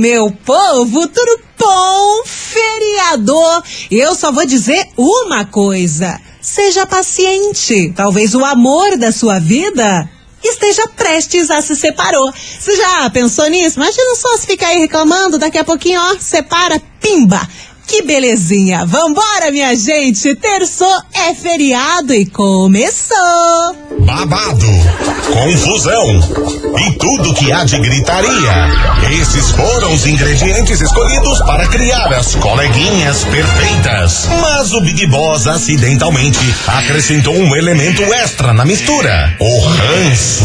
meu povo, tudo bom? Feriador. Eu só vou dizer uma coisa. Seja paciente. Talvez o amor da sua vida esteja prestes a se separar. Você já pensou nisso? Imagina só se ficar aí reclamando, daqui a pouquinho, ó, separa, pimba. Que belezinha! Vambora, minha gente! Terçou é feriado e começou! Babado, confusão e tudo que há de gritaria. Esses foram os ingredientes escolhidos para criar as coleguinhas perfeitas. Mas o Big Boss acidentalmente acrescentou um elemento extra na mistura: o ranço.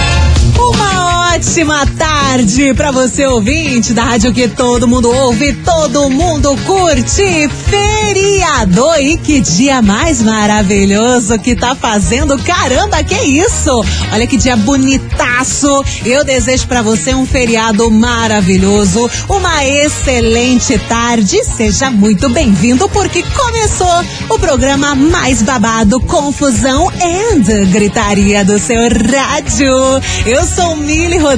Ótima tarde para você ouvinte da rádio que todo mundo ouve, todo mundo curte. Feriado e que dia mais maravilhoso que tá fazendo. Caramba, que isso? Olha que dia bonitaço. Eu desejo para você um feriado maravilhoso, uma excelente tarde. Seja muito bem-vindo porque começou o programa mais babado, confusão and gritaria do seu rádio. Eu sou Mili Rodrigues,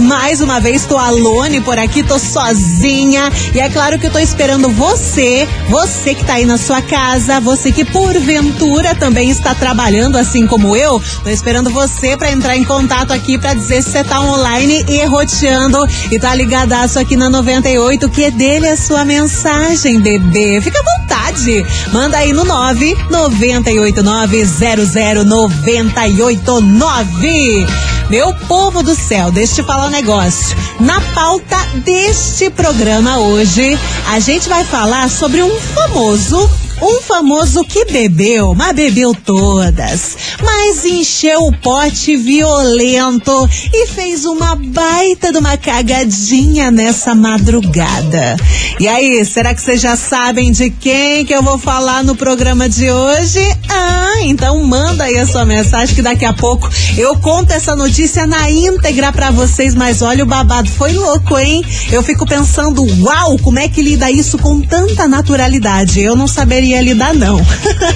mais uma vez tô alone por aqui, tô sozinha. E é claro que eu tô esperando você, você que tá aí na sua casa, você que porventura também está trabalhando assim como eu, tô esperando você para entrar em contato aqui para dizer se você tá online e roteando e tá ligadaço aqui na 98, que é dele a sua mensagem, bebê. Fica à vontade. Manda aí no 9 989 00989. Meu povo do céu, deixa eu te falar um negócio. Na pauta deste programa hoje, a gente vai falar sobre um famoso um famoso que bebeu, mas bebeu todas, mas encheu o pote violento e fez uma baita de uma cagadinha nessa madrugada. E aí, será que vocês já sabem de quem que eu vou falar no programa de hoje? Ah, então manda aí a sua mensagem que daqui a pouco eu conto essa notícia na íntegra para vocês, mas olha o babado foi louco, hein? Eu fico pensando, uau, como é que lida isso com tanta naturalidade? Eu não saberia lidar, não.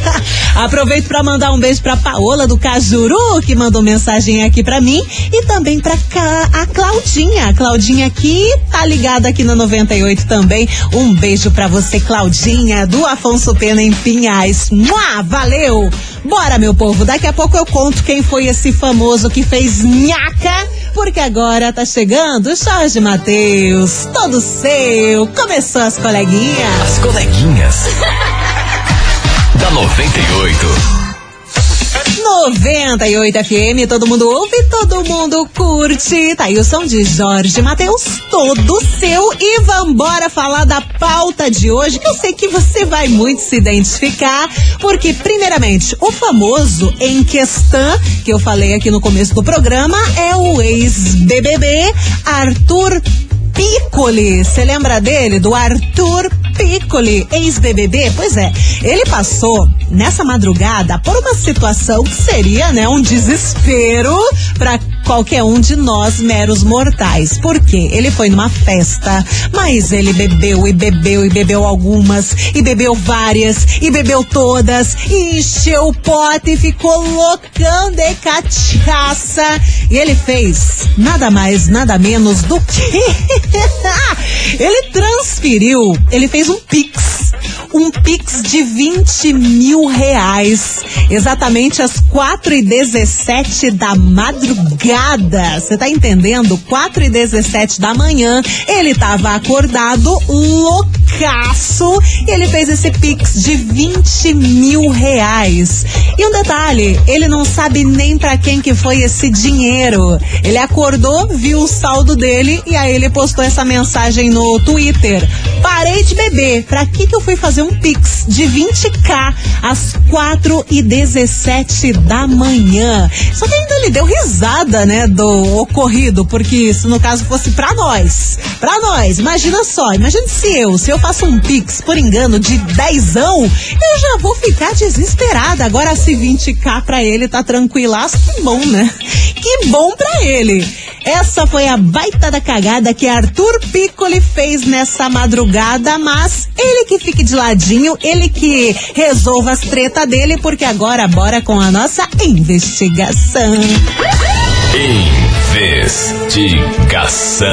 Aproveito para mandar um beijo pra Paola do Cajuru, que mandou mensagem aqui para mim, e também pra a Claudinha. A Claudinha aqui tá ligada aqui na 98 também. Um beijo para você, Claudinha, do Afonso Pena em Pinhais. Mua, valeu! Bora, meu povo, daqui a pouco eu conto quem foi esse famoso que fez nhaca, porque agora tá chegando o Jorge Matheus, todo seu. Começou as coleguinhas. As coleguinhas. da 98. 98 FM, todo mundo ouve, todo mundo curte. Tá aí o som de Jorge Matheus, todo seu. E vambora falar da pauta de hoje, que eu sei que você vai muito se identificar, porque, primeiramente, o famoso em questão, que eu falei aqui no começo do programa, é o ex-BBB Arthur Piccoli. Você lembra dele? Do Arthur Piccoli, ex-BBB? Pois é, ele passou nessa madrugada por uma situação que seria, né, um desespero para qualquer um de nós meros mortais. Por quê? Ele foi numa festa, mas ele bebeu e bebeu e bebeu algumas, e bebeu várias, e bebeu todas, e encheu o pote e ficou loucão de cachaça. E ele fez nada mais, nada menos do que. ele transferiu, ele fez um pix um pix de 20 mil reais. Exatamente às 4 e 17 da madrugada. Você tá entendendo? 4 e 17 da manhã. Ele tava acordado, loucaço. E ele fez esse pix de 20 mil reais. E um detalhe, ele não sabe nem para quem que foi esse dinheiro. Ele acordou, viu o saldo dele e aí ele postou essa mensagem no Twitter. Parei de beber. Pra que que eu fui fazer um pix de 20k às 4 e 17 da manhã? Só que ainda ele deu risada, né, do ocorrido, porque se no caso fosse pra nós, pra nós, imagina só, imagina se eu, se eu faço um pix por engano de dezão, eu já vou ficar desesperada. Agora, se 20k pra ele tá tranquilaço, que bom, né? Que bom pra ele. Essa foi a baita da cagada que Arthur Piccoli fez nessa madrugada, mas ele que fique de ladinho, ele que resolva as treta dele, porque agora bora com a nossa investigação. Investigação.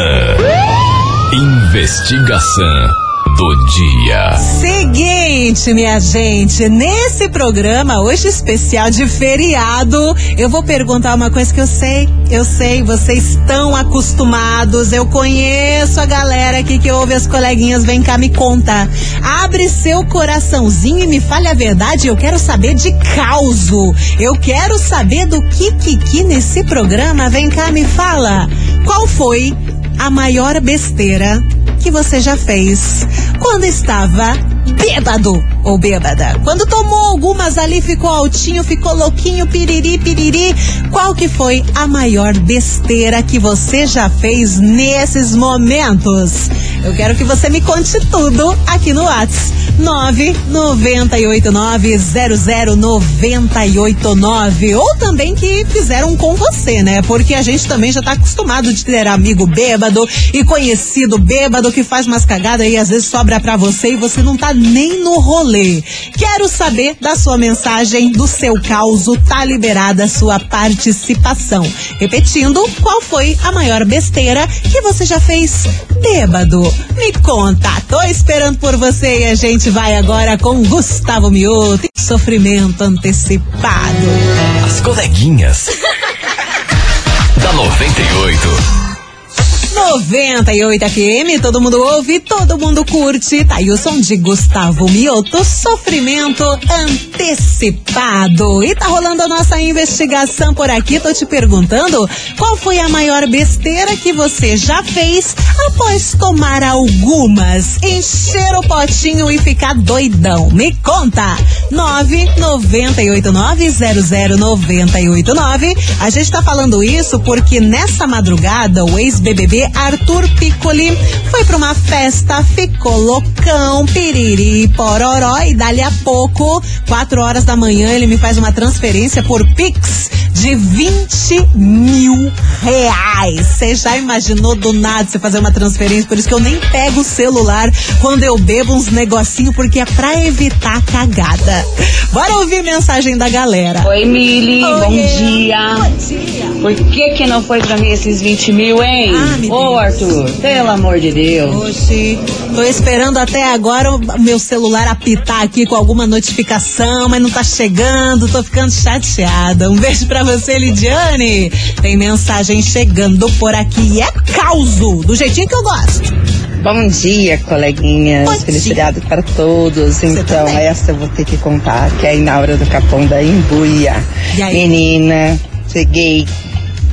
Investigação do dia. Seguinte, minha gente, nesse programa hoje especial de feriado, eu vou perguntar uma coisa que eu sei, eu sei, vocês estão acostumados, eu conheço a galera aqui que ouve as coleguinhas, vem cá me conta. Abre seu coraçãozinho e me fale a verdade, eu quero saber de causo. Eu quero saber do Kikiki nesse programa, vem cá me fala. Qual foi a maior besteira que você já fez. Quando estava bêbado ou bêbada? Quando tomou algumas ali, ficou altinho, ficou louquinho, piriri, piriri. Qual que foi a maior besteira que você já fez nesses momentos? Eu quero que você me conte tudo aqui no WhatsApp. 998900989 ou também que fizeram com você, né? Porque a gente também já tá acostumado de ter amigo bêbado e conhecido bêbado que faz umas cagadas e às vezes sobra pra você e você não tá nem no rolê. Quero saber da sua mensagem, do seu caso, tá liberada a sua participação. Repetindo, qual foi a maior besteira que você já fez bêbado? Me conta, tô esperando por você e a gente vai agora com Gustavo Mioto. Sofrimento antecipado. As coleguinhas. da 98. 98 FM, todo mundo ouve, todo mundo curte. Tá aí o som de Gustavo Mioto, sofrimento antecipado. E tá rolando a nossa investigação por aqui. Tô te perguntando qual foi a maior besteira que você já fez após tomar algumas, encher o potinho e ficar doidão. Me conta! 998900989. A gente tá falando isso porque nessa madrugada o ex-BBB Arthur Piccoli foi pra uma festa, ficou loucão, piriri, pororó e dali a pouco, quatro horas da manhã, ele me faz uma transferência por Pix de 20 mil reais. Você já imaginou do nada você fazer uma transferência? Por isso que eu nem pego o celular quando eu bebo uns negocinho, porque é pra evitar cagada. Bora ouvir mensagem da galera. Oi, Mili, bom Oiê. dia. Bom dia. Por que que não foi pra mim esses 20 mil, hein? Ah, Deus. Arthur, pelo amor de Deus. Oxi, tô esperando até agora o meu celular apitar aqui com alguma notificação, mas não tá chegando, tô ficando chateada. Um beijo pra você, Lidiane. Tem mensagem chegando por aqui e é causo, do jeitinho que eu gosto. Bom dia, coleguinhas. Bom dia. Felicidade para todos. então, também. essa eu vou ter que contar, que é a Inaura do Capão da Imbuia. Menina, cheguei,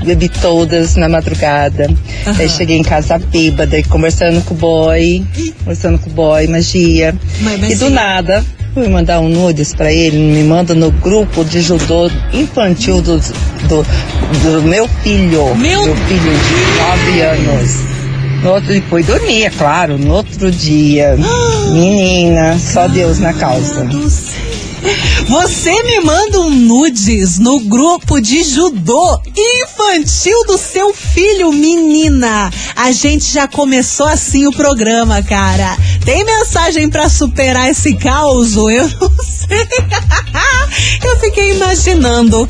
bebi todas na madrugada. Aí cheguei em casa bêbada, e conversando com o boy, conversando com o boy, magia. Mas- E do nada, fui mandar um nudes pra ele, me manda no grupo de judô infantil do, do, do meu filho. Meu filho de nove anos. No outro, e fui dormir, é claro, no outro dia. Menina, só Deus na causa. Você me manda um nudes no grupo de judô infantil do seu filho, menina. A gente já começou assim o programa, cara. Tem mensagem pra superar esse caos? Eu não sei. Eu fiquei imaginando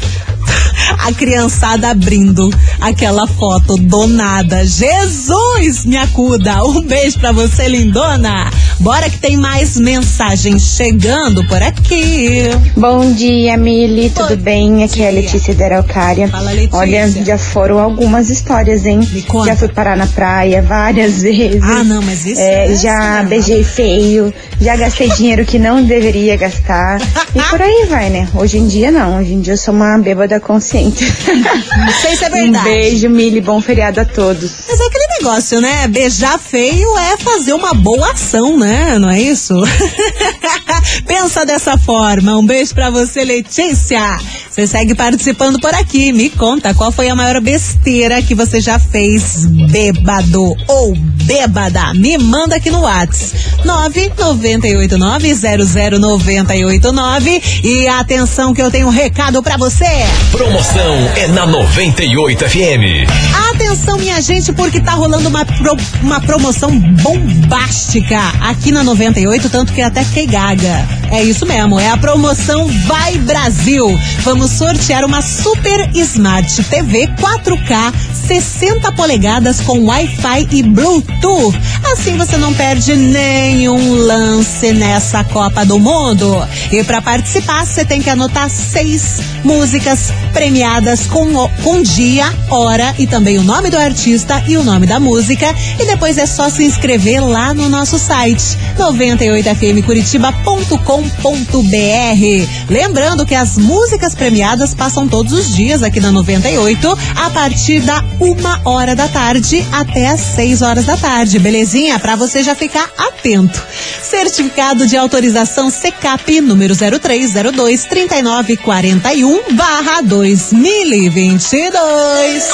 a criançada abrindo aquela foto do nada. Jesus, me acuda. Um beijo pra você, lindona. Bora que tem mais mensagens chegando por aqui. Bom dia, Mili, tudo Bom bem? Aqui é a. Letícia da Araucária. Fala, Letícia. Olha, já foram algumas histórias, hein? Já fui parar na praia várias vezes. Ah, não, mas isso É, é já assim, beijei feio, já gastei dinheiro que não deveria gastar. E por aí vai, né? Hoje em dia não, hoje em dia eu sou uma bêbada consciente. Não sei se é um verdade. beijo, Mili, bom feriado a todos. Mas é aquele negócio, né? Beijar feio é fazer uma boa ação, né? Não é isso? Pensa dessa forma. Um beijo pra você, Letícia. Você segue participando por aqui. Me conta qual foi a maior besteira que você já fez bêbado ou bêbada. Me manda aqui no Whats. 998900989. E atenção que eu tenho um recado pra você. Promoção é na 98 FM. Atenção, minha gente, porque tá rolando uma, pro- uma promoção bombástica aqui na 98, tanto que até fiquei gaga. É isso mesmo, é a promoção Vai Brasil. Vamos sortear uma Super Smart TV 4K 60 polegadas com Wi-Fi e Bluetooth. Assim você não perde nenhum lance nessa Copa do Mundo. E para participar, você tem que anotar seis músicas premiadas com, com dia, hora e também o nome do artista e o nome da música. E depois é só se inscrever lá no nosso site 98fmcuritiba.com.br. Lembrando que as músicas premiadas passam todos os dias aqui na 98 a partir da uma hora da tarde até as 6 horas da tarde, belezinha? Para você já ficar atento. Certificado de autorização CCAP número 0302 3941 barra 2022.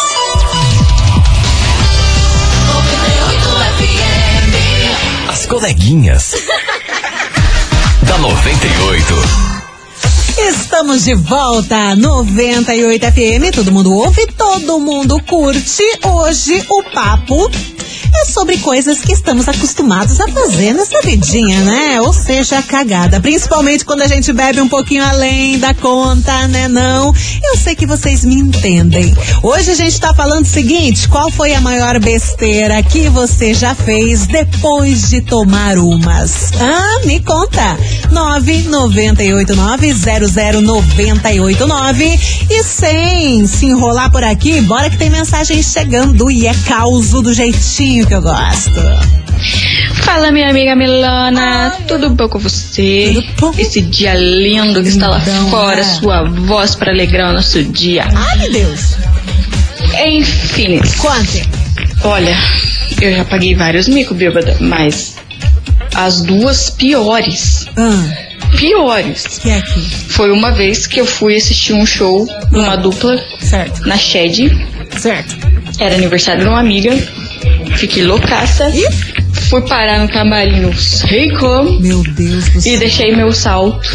As coleguinhas. da 98. Estamos de volta, 98 FM, todo mundo ouve, todo mundo curte. Hoje o papo é sobre coisas que estamos acostumados a fazer nessa vidinha, né? Ou seja, cagada. Principalmente quando a gente bebe um pouquinho além da conta, né? Não. Eu sei que vocês me entendem. Hoje a gente tá falando o seguinte: qual foi a maior besteira que você já fez depois de tomar umas? Ah, me conta. 998900989 e sem se enrolar por aqui, bora que tem mensagem chegando e é causo do jeitinho que eu gosto. Fala, minha amiga Milana, tudo bom com você? Bom. Esse dia lindo que está lá fora, né? sua voz para alegrar o nosso dia. Ai, meu Deus. Enfim, Conte. olha, eu já paguei vários mico, bêbada, mas as duas piores, Ah, piores, que é aqui? foi uma vez que eu fui assistir um show numa dupla Certo. na Shed, Certo. era aniversário de uma amiga, fiquei loucaça, fui parar no camarim, não sei como, Meu Deus do E céu. deixei meu salto.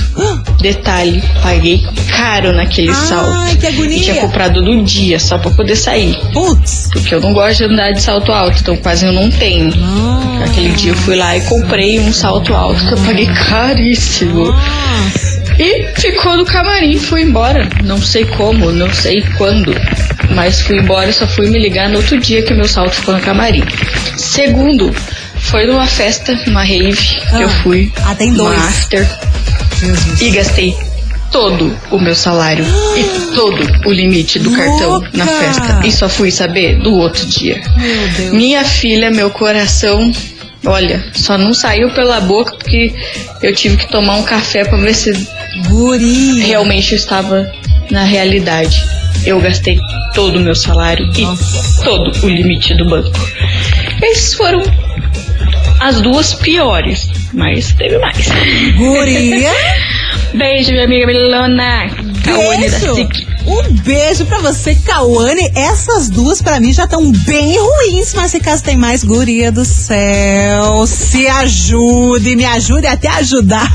Detalhe, paguei caro naquele Ai, salto. que agonia. E tinha comprado no dia, só pra poder sair. Putz. Porque eu não gosto de andar de salto alto, então quase eu não tenho. Nossa. Aquele dia eu fui lá e comprei um salto alto que eu paguei caríssimo. Nossa. E ficou no camarim, fui embora. Não sei como, não sei quando. Mas fui embora e só fui me ligar no outro dia que meu salto ficou no camarim. Segundo, foi numa festa, numa rave, que eu Ah. fui. Ah, tem uma dois. after. Jesus. E gastei todo o meu salário e todo o limite do cartão na Louca! festa. E só fui saber do outro dia. Meu Deus. Minha filha, meu coração, olha, só não saiu pela boca porque eu tive que tomar um café pra ver se realmente eu estava na realidade. Eu gastei todo o meu salário Nossa. e todo o limite do banco. Esses foram as duas piores, mas teve mais. Guria. Beijo, minha amiga Milona. Cauane da. SIC. Um beijo pra você, Cauane. Essas duas pra mim já estão bem ruins, mas se caso tem mais, guria do céu. Se ajude, me ajude até a ajudar.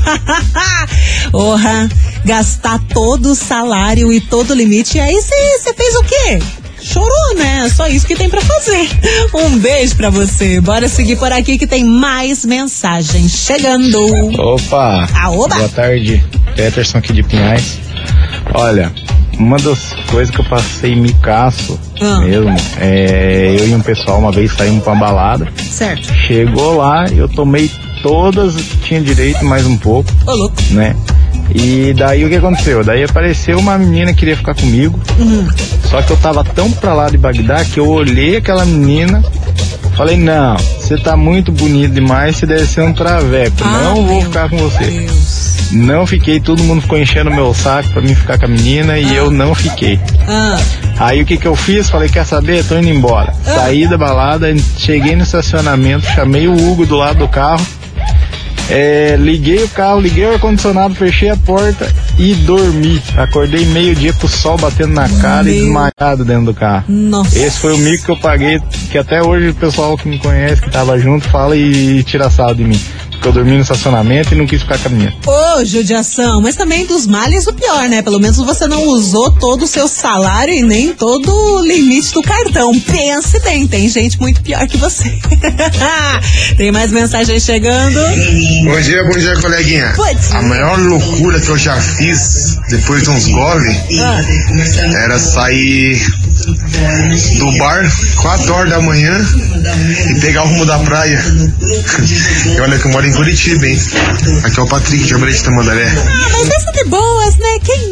Porra, gastar todo o salário e todo o limite. E aí você fez o quê? Chorou, né? Só isso que tem pra fazer. Um beijo pra você. Bora seguir por aqui que tem mais mensagens chegando. Opa! Ah, oba. Boa tarde, Peterson aqui de Pinhais. Olha, uma das coisas que eu passei micaço Ah. mesmo, é eu e um pessoal uma vez saímos pra uma balada. Certo. Chegou lá, eu tomei todas, tinha direito mais um pouco, Ô, louco. né? E daí o que aconteceu? Daí apareceu uma menina que queria ficar comigo. Só que eu tava tão pra lá de Bagdá que eu olhei aquela menina, falei, não, você tá muito bonito demais, você deve ser um traveco. Ah, não vou ficar com você. Deus. Não fiquei, todo mundo ficou enchendo meu saco pra mim ficar com a menina e eu não fiquei. Ah. Aí o que que eu fiz? Falei, quer saber? Tô indo embora. Saí da balada, cheguei no estacionamento, chamei o Hugo do lado do carro. É, liguei o carro, liguei o ar-condicionado, fechei a porta e dormi. Acordei meio-dia com o sol batendo na cara e Meu. desmaiado dentro do carro. Nossa. Esse foi o mico que eu paguei, que até hoje o pessoal que me conhece, que tava junto, fala e tira sal de mim. Porque eu dormi no estacionamento e não quis ficar caminhando. Ô, judiação, mas também dos males o pior, né? Pelo menos você não usou todo o seu salário e nem todo o limite do cartão. Pense bem, tem gente muito pior que você. tem mais mensagens chegando? Bom dia, bom dia, coleguinha. Dia. A maior loucura que eu já fiz depois de uns gole Ah, era sair do bar 4 horas da manhã e pegar o rumo da praia. E olha que eu moro em Curitiba, hein? Aqui é o Patrick de Almirante Tamandaré. Ah, mas essa de boas, né? Quem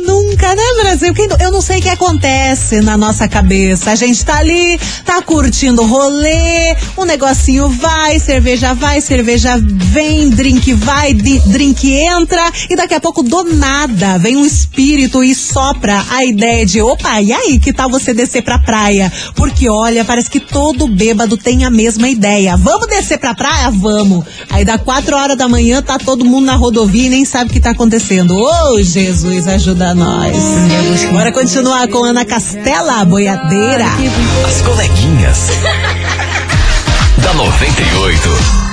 Eu não sei o que acontece na nossa cabeça. A gente tá ali, tá curtindo o rolê, o negocinho vai, cerveja vai, cerveja vem, drink vai, drink entra, e daqui a pouco, do nada, vem um espírito e sopra a ideia de, opa, e aí, que tal você descer pra praia? Porque, olha, parece que todo bêbado tem a mesma ideia. Vamos descer pra praia? Vamos. Aí dá quatro horas da manhã, tá todo mundo na rodovia e nem sabe o que tá acontecendo. Ô, Jesus, ajuda nós. Bora continuar com Ana Castela, a boiadeira. As coleguinhas. da 98.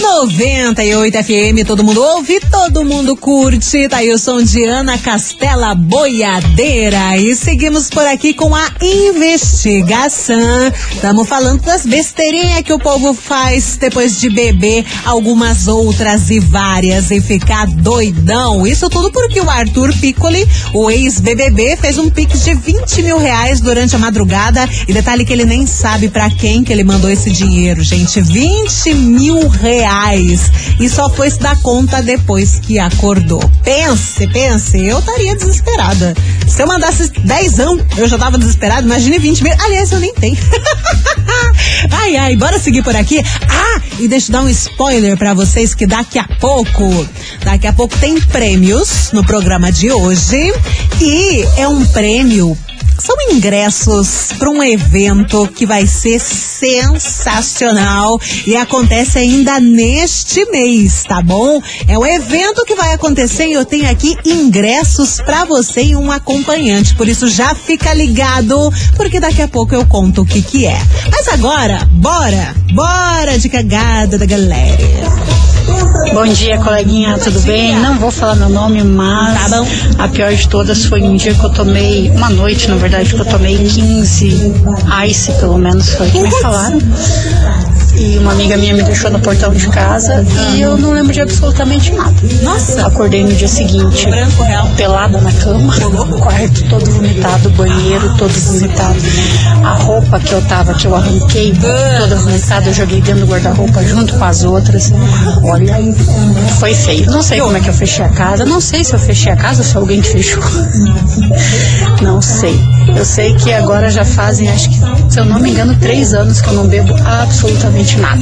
98 FM, todo mundo ouve, todo mundo curte. Tá aí o som de Ana Castela Boiadeira. E seguimos por aqui com a investigação. Estamos falando das besteirinhas que o povo faz depois de beber algumas outras e várias e ficar doidão. Isso tudo porque o Arthur Piccoli, o ex-BBB, fez um pix de 20 mil reais durante a madrugada. E detalhe que ele nem sabe pra quem que ele mandou esse dinheiro, gente. 20 mil reais. E só foi se dar conta depois que acordou. Pense, pense, eu estaria desesperada. Se eu mandasse 10 anos, eu já tava desesperada. Imagine 20 mil. Aliás, eu nem tenho. ai, ai, bora seguir por aqui. Ah, e deixa eu dar um spoiler pra vocês que daqui a pouco, daqui a pouco tem prêmios no programa de hoje. E é um prêmio são ingressos para um evento que vai ser sensacional e acontece ainda neste mês, tá bom? É um evento que vai acontecer e eu tenho aqui ingressos para você e um acompanhante. Por isso já fica ligado, porque daqui a pouco eu conto o que que é. Mas agora, bora, bora de cagada da galera. Bom dia, coleguinha, tudo bem? Não vou falar meu nome, mas Tá a pior de todas foi um dia que eu tomei, uma noite, na verdade, que eu tomei 15 ice, pelo menos foi o que me falaram. E uma amiga minha me deixou no portão de casa e eu não lembro de absolutamente nada. Nossa. Acordei no dia seguinte, Branco real. pelada na cama, quarto todo vomitado, banheiro todo vomitado. A roupa que eu tava, que eu arranquei, toda vomitada, eu joguei dentro do guarda-roupa junto com as outras. Olha, foi feio. Não sei como é que eu fechei a casa, não sei se eu fechei a casa ou se alguém que fechou. Não sei. Eu sei que agora já fazem, acho que, se eu não me engano, três anos que eu não bebo absolutamente nada.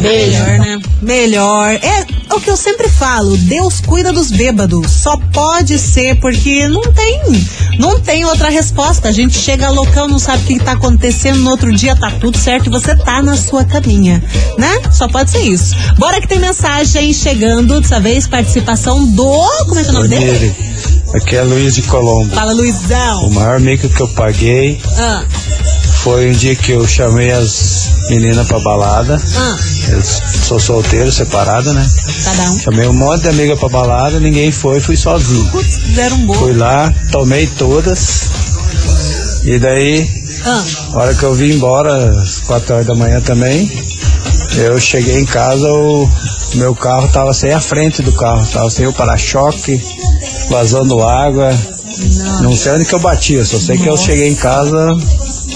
Beijo. Melhor, né? Melhor. É o que eu sempre falo, Deus cuida dos bêbados. Só pode ser porque não tem, não tem outra resposta. A gente chega loucão, não sabe o que tá acontecendo, no outro dia tá tudo certo e você tá na sua caminha, né? Só pode ser isso. Bora que tem mensagem chegando, dessa vez participação do, como é que é o nome dele? Aqui é Luiz de Colombo. Fala, O Luizão. maior mico que eu paguei Ah, foi um dia que eu chamei as meninas pra balada. ah, Eu sou solteiro, separado, né? cada um. Chamei um monte de amiga pra balada, ninguém foi, fui sozinho. Putz, fizeram um Fui lá, tomei todas. E daí, Ah, a hora que eu vim embora, às 4 horas da manhã também, eu cheguei em casa, o meu carro tava sem a frente do carro, tava sem o para-choque, vazando água. Não sei onde que eu bati, eu só sei que eu cheguei em casa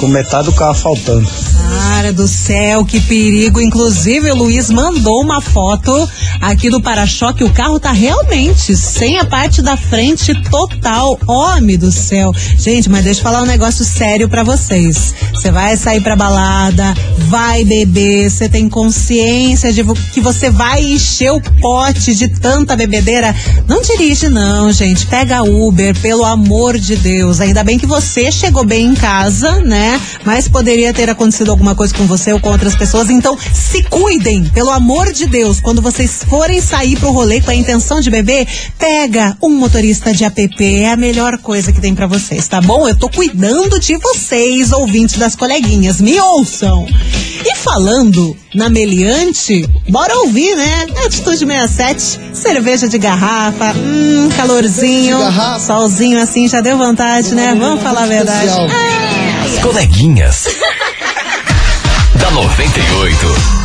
com metade do carro faltando. Cara do céu, que perigo. Inclusive, o Luiz mandou uma foto aqui do para-choque, o carro tá realmente sem a parte da frente total. Homem do céu. Gente, mas deixa eu falar um negócio sério para vocês. Você vai sair pra balada, vai beber, você tem consciência de que você vai encher o pote de tanta bebedeira. Não dirige, não, gente. Pega Uber, pelo amor de Deus. Ainda bem que você chegou bem em casa, né? Mas poderia ter acontecido alguma coisa com você ou com outras pessoas. Então, se cuidem, pelo amor de Deus. Quando vocês forem sair pro rolê com a intenção de beber, pega um motorista de app. É a melhor coisa que tem para vocês, tá bom? Eu tô cuidando de vocês, ouvintes das coleguinhas. Me ouçam. E falando na meliante, bora ouvir, né? Atitude 67, cerveja de garrafa, hum, calorzinho, solzinho assim, já deu vontade, né? Vamos falar a verdade. As coleguinhas. Da 98.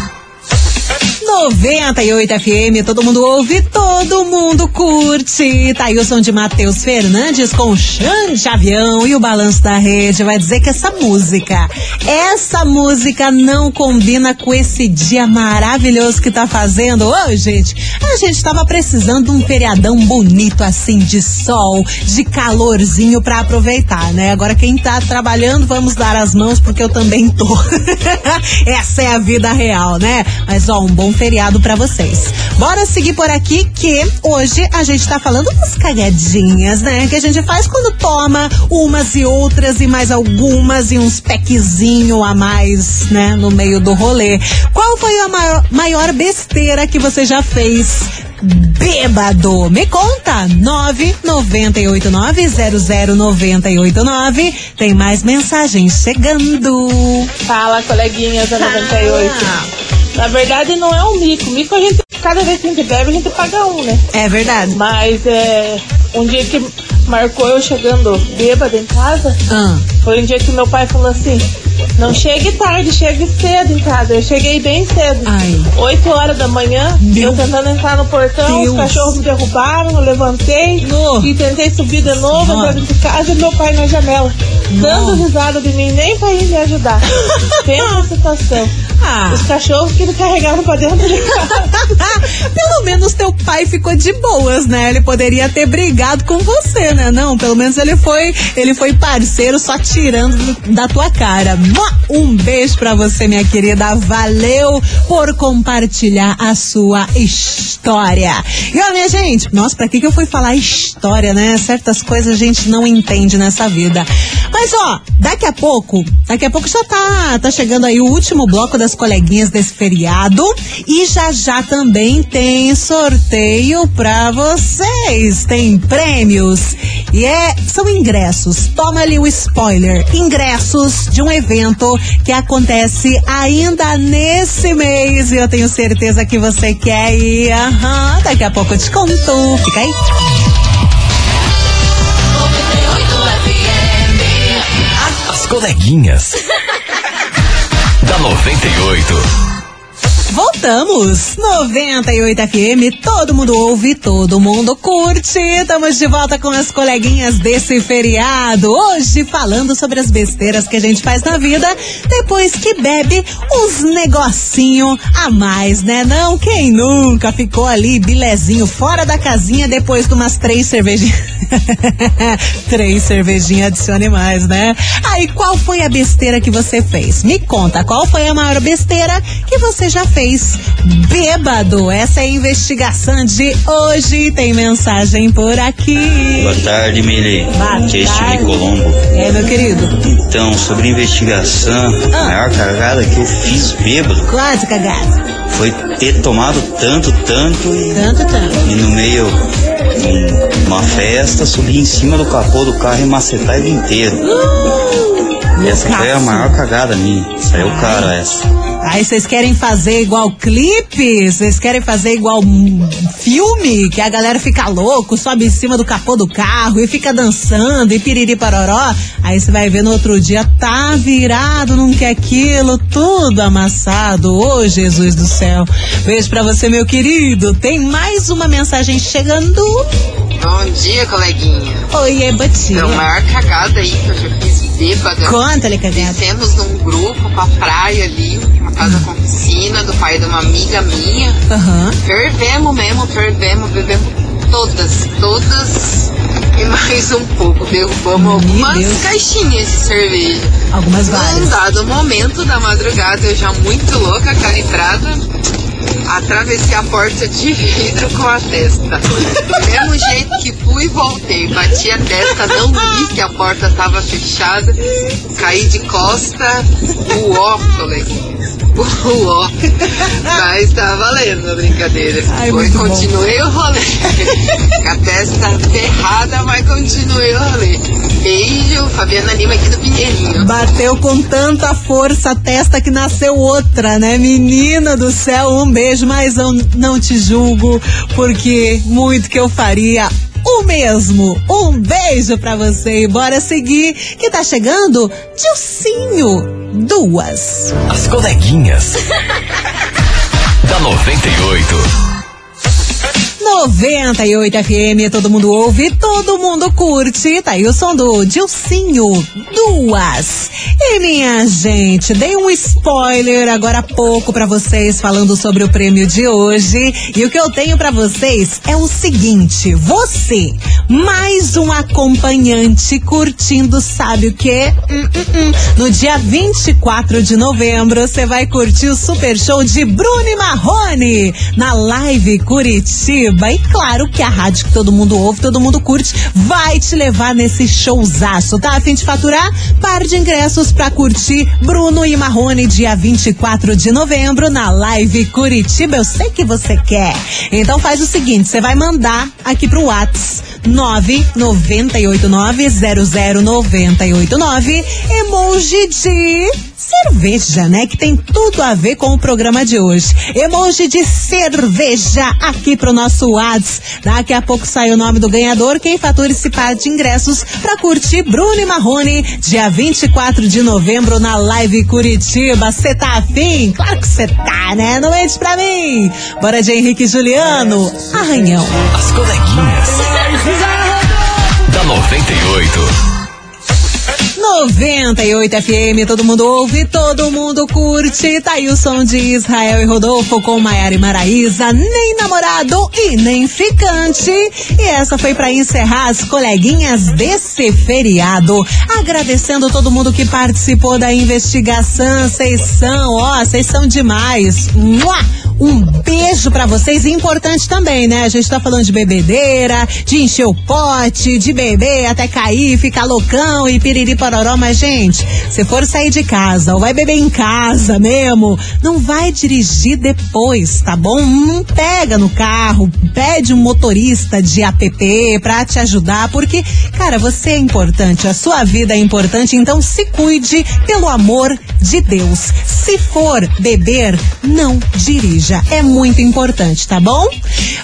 98 FM, todo mundo ouve, todo mundo curte. Tá aí o som de Matheus Fernandes com Xande de Avião e o balanço da rede. Vai dizer que essa música, essa música não combina com esse dia maravilhoso que tá fazendo. Ô, gente, a gente tava precisando de um feriadão bonito assim, de sol, de calorzinho pra aproveitar, né? Agora quem tá trabalhando, vamos dar as mãos porque eu também tô. essa é a vida real, né? Mas ó, um bom feriado feriado para vocês. Bora seguir por aqui que hoje a gente tá falando umas cagadinhas, né? Que a gente faz quando toma umas e outras e mais algumas e uns pequezinho a mais, né? No meio do rolê. Qual foi a maior, maior besteira que você já fez bêbado. Me conta, 998900989. Tem mais mensagens chegando. Fala, coleguinhas da 98. Na verdade, não é um mico. Mico a gente, cada vez que a gente bebe, a gente paga um, né? É verdade. Mas é um dia que marcou eu chegando bêbada em casa. Ah. Foi um dia que meu pai falou assim: não chegue tarde, chegue cedo em casa. Eu cheguei bem cedo. Ai. 8 horas da manhã, Meu eu tentando entrar no portão, Deus. os cachorros me derrubaram, eu levantei Oh. e tentei subir de novo, dentro de casa e meu pai na janela. Dando risada de mim, nem pra ir me ajudar. Pensa a situação. Ah. Os cachorros que me carregaram pra dentro de casa. Pelo menos teu pai ficou de boas, né? Ele poderia ter brigado com você, né? Não, pelo menos ele foi, ele foi parceiro só tirando do- da tua cara. Um beijo pra você, minha querida. Valeu por compartilhar a sua história. E ó, minha gente, nossa, pra que que eu fui falar história, né? Certas coisas a gente não entende nessa vida. Mas ó, daqui a pouco, daqui a pouco já tá, tá chegando aí o último bloco das coleguinhas desse feriado e já já também tem sorteio pra vocês. Tem prêmios e é são ingressos. Toma ali o spoiler. Ingressos de um evento que acontece ainda nesse mês e eu tenho certeza que você quer ir. Aham, daqui a pouco eu te conto. Fica aí. As coleguinhas. da 98. Voltamos! 98 FM, todo mundo ouve, todo mundo curte. Estamos de volta com as coleguinhas desse feriado. Hoje falando sobre as besteiras que a gente faz na vida depois que bebe uns negocinho a mais, né? Não, quem nunca ficou ali bilezinho fora da casinha depois de umas três cervejinhas. três cervejinhas adicione mais, né? Aí qual foi a besteira que você fez? Me conta, qual foi a maior besteira que você já fez bêbado? Essa é a investigação de hoje. Tem mensagem por aqui. Boa tarde, Mili. Boa Aqui é Steve. Colombo. É, meu querido. Então, sobre investigação, Ah. a maior cagada que eu fiz bêbado Quase cagado. foi ter tomado tanto, tanto e, Tanto, tanto. e no meio uma festa subir em cima do capô do carro e macetar ele inteiro. Essa foi a maior cagada minha. Saiu caro essa. Aí vocês querem fazer igual clipe? Vocês querem fazer igual filme? Que a galera fica louco, sobe em cima do capô do carro e fica dançando e piriri paroró. Aí você vai ver no outro dia, tá virado, não quer aquilo, tudo amassado. Ô Jesus do céu. Beijo pra você, meu querido. Tem mais uma mensagem chegando. Bom dia, coleguinha. Oi, é Então, a Batinha. maior cagada aí que eu já fiz bêbada. Conta-lhe, Cagada. Descemos num grupo pra praia ali, uma casa com piscina, do pai de uma amiga minha. Aham. Fervemos mesmo, fervemos, bebemos todas, todas e mais um pouco. Derrubamos algumas caixinhas de cerveja. Algumas Num várias. dado momento da madrugada, eu já muito louca, calibrada, atravessei a porta de vidro com a testa. Do mesmo jeito que fui e voltei. Bati a testa, não vi que a porta estava fechada. Caí de costa, uó, colega. Uó. Mas tá valendo a brincadeira. Ai, Foi, muito bom. continuei o rolê. A testa ferrada, mas continuei o rolê. Beijo, Fabiana Lima aqui do Pinheirinho. Bateu com tanta força a testa que nasceu outra, né? Menina do céu, um beijo, mas eu não te julgo, porque muito que eu faria. O mesmo. Um beijo pra você e bora seguir, que tá chegando Dilcinho. Duas. As coleguinhas. da 98. 98 FM, todo mundo ouve, todo mundo curte. Tá aí o som do Dilcinho, duas. E minha gente, dei um spoiler agora há pouco pra vocês falando sobre o prêmio de hoje. E o que eu tenho pra vocês é o seguinte: você, mais um acompanhante curtindo, sabe o quê? Hum, hum, hum. No dia 24 de novembro, você vai curtir o super show de Bruno e Marrone na Live Curitiba. E claro que a rádio que todo mundo ouve, todo mundo curte, vai te levar nesse showzaço, tá? A fim de faturar? Par de ingressos pra curtir Bruno e Marrone dia 24 de novembro na Live Curitiba. Eu sei que você quer. Então faz o seguinte, você vai mandar aqui pro Whats 998900989 emoji de cerveja, né? Que tem tudo a ver com o programa de hoje. Emoji de cerveja aqui pro nosso Whats. Daqui a pouco sai o nome do ganhador, quem fatura esse par de ingressos pra curtir Bruno e Marrone, dia 24 de novembro na Live Curitiba. Cê tá afim? Claro que cê tá, né? Não mente pra mim. Bora de Henrique e Juliano. Arranhão. As coleguinhas. Da 98. 98 FM, todo mundo ouve, todo mundo curte. Tá aí o som de Israel e Rodolfo com Maiara e Maraísa, nem namorado e nem ficante. E essa foi pra encerrar as coleguinhas desse feriado. Agradecendo todo mundo que participou da investigação. Vocês são, ó, vocês são demais. Mua! Um beijo pra vocês importante também, né? A gente tá falando de bebedeira, de encher o pote, de beber até cair, ficar loucão e piriri pororó, mas gente, se for sair de casa ou vai beber em casa mesmo, não vai dirigir depois, tá bom? Não pega no carro, pede um motorista de app pra te ajudar, porque, cara, você é importante, a sua vida é importante, então se cuide pelo amor de Deus. Se for beber, não dirija. É muito importante, tá bom?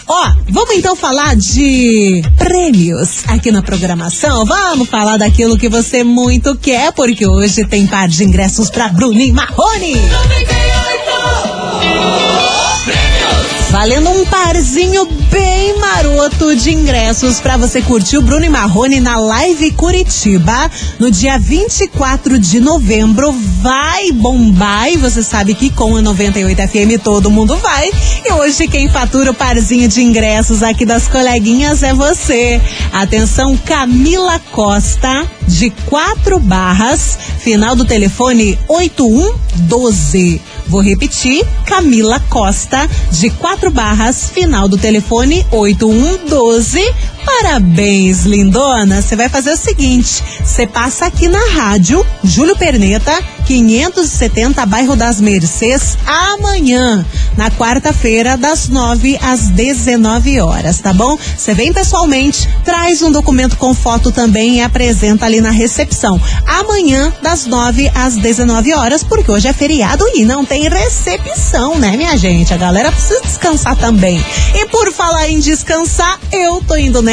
Ó, vamos então falar de prêmios aqui na programação. Vamos falar daquilo que você muito quer, porque hoje tem par de ingressos pra Bruno e Marrone. Valendo um parzinho bem maroto de ingressos para você curtir o Bruno e Marrone na Live Curitiba no dia 24 de novembro. Vai bombar e você sabe que com a 98 FM todo mundo vai. E hoje quem fatura o parzinho de ingressos aqui das coleguinhas é você. Atenção, Camila Costa, de quatro barras, final do telefone 8112. Vou repetir, Camila Costa, de quatro barras, final do telefone 8112. Parabéns, lindona. Você vai fazer o seguinte: você passa aqui na rádio, Júlio Perneta, 570, bairro das Mercês, amanhã, na quarta-feira, das 9 às 19 horas, tá bom? Você vem pessoalmente, traz um documento com foto também e apresenta ali na recepção. Amanhã, das 9 às 19 horas, porque hoje é feriado e não tem recepção, né, minha gente? A galera precisa descansar também. E por falar em descansar, eu tô indo nessa.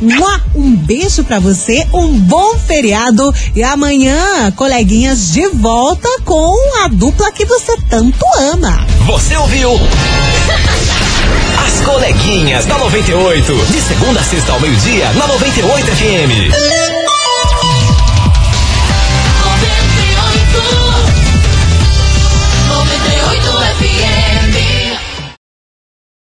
Mua! Um beijo pra você, um bom feriado e amanhã, coleguinhas, de volta com a dupla que você tanto ama. Você ouviu? As coleguinhas da 98. De segunda a sexta ao meio-dia, na 98 FM.